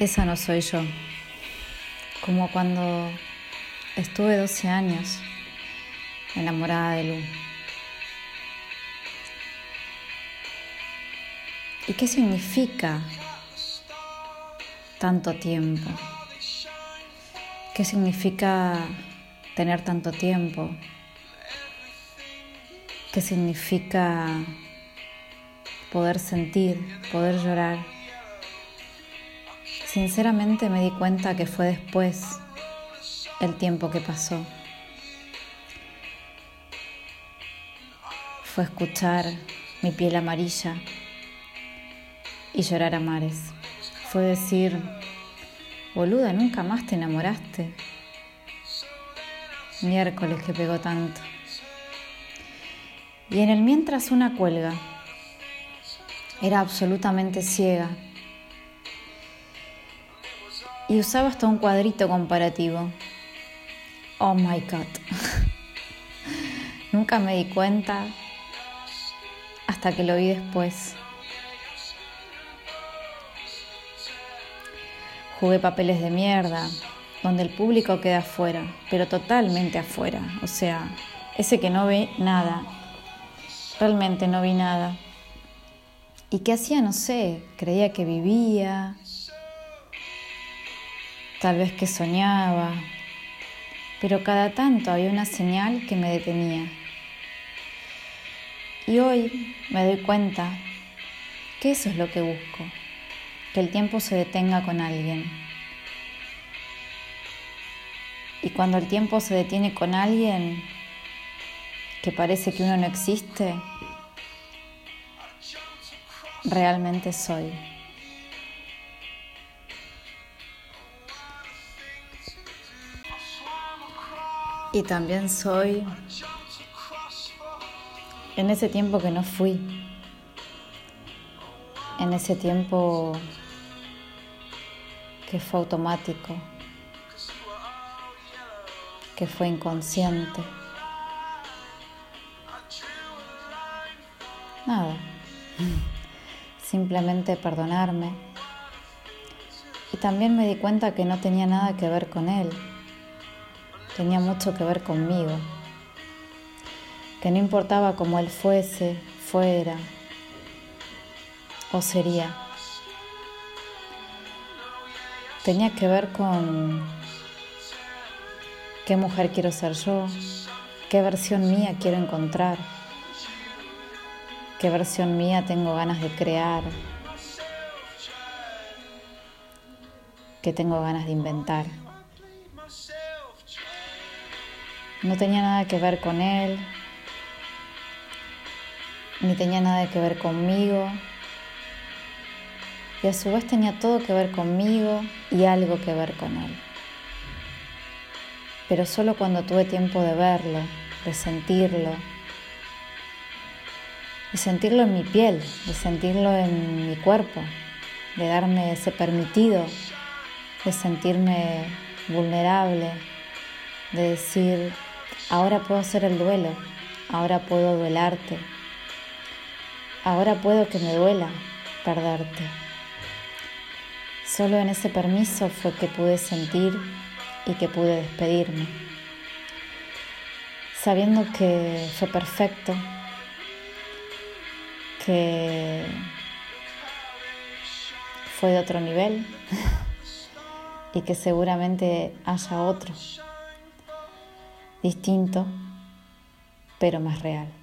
Esa no soy yo. Como cuando estuve 12 años enamorada de Lu. ¿Y qué significa tanto tiempo? ¿Qué significa tener tanto tiempo? ¿Qué significa poder sentir, poder llorar? Sinceramente me di cuenta que fue después el tiempo que pasó. Fue escuchar mi piel amarilla y llorar a mares. Fue decir, boluda, nunca más te enamoraste. Miércoles que pegó tanto. Y en el mientras una cuelga. Era absolutamente ciega y usaba hasta un cuadrito comparativo. Oh my god. Nunca me di cuenta hasta que lo vi después. Jugué papeles de mierda, donde el público queda afuera, pero totalmente afuera. O sea, ese que no ve nada. Realmente no vi nada. ¿Y qué hacía? No sé. Creía que vivía, tal vez que soñaba, pero cada tanto había una señal que me detenía. Y hoy me doy cuenta que eso es lo que busco, que el tiempo se detenga con alguien. Y cuando el tiempo se detiene con alguien que parece que uno no existe, realmente soy. Y también soy en ese tiempo que no fui, en ese tiempo que fue automático, que fue inconsciente. Nada, simplemente perdonarme. Y también me di cuenta que no tenía nada que ver con él tenía mucho que ver conmigo, que no importaba cómo él fuese, fuera o sería. Tenía que ver con qué mujer quiero ser yo, qué versión mía quiero encontrar, qué versión mía tengo ganas de crear, qué tengo ganas de inventar. No tenía nada que ver con él, ni tenía nada que ver conmigo. Y a su vez tenía todo que ver conmigo y algo que ver con él. Pero solo cuando tuve tiempo de verlo, de sentirlo, de sentirlo en mi piel, de sentirlo en mi cuerpo, de darme ese permitido, de sentirme vulnerable, de decir, Ahora puedo hacer el duelo, ahora puedo duelarte, ahora puedo que me duela perderte. Solo en ese permiso fue que pude sentir y que pude despedirme, sabiendo que fue perfecto, que fue de otro nivel y que seguramente haya otro distinto, pero más real.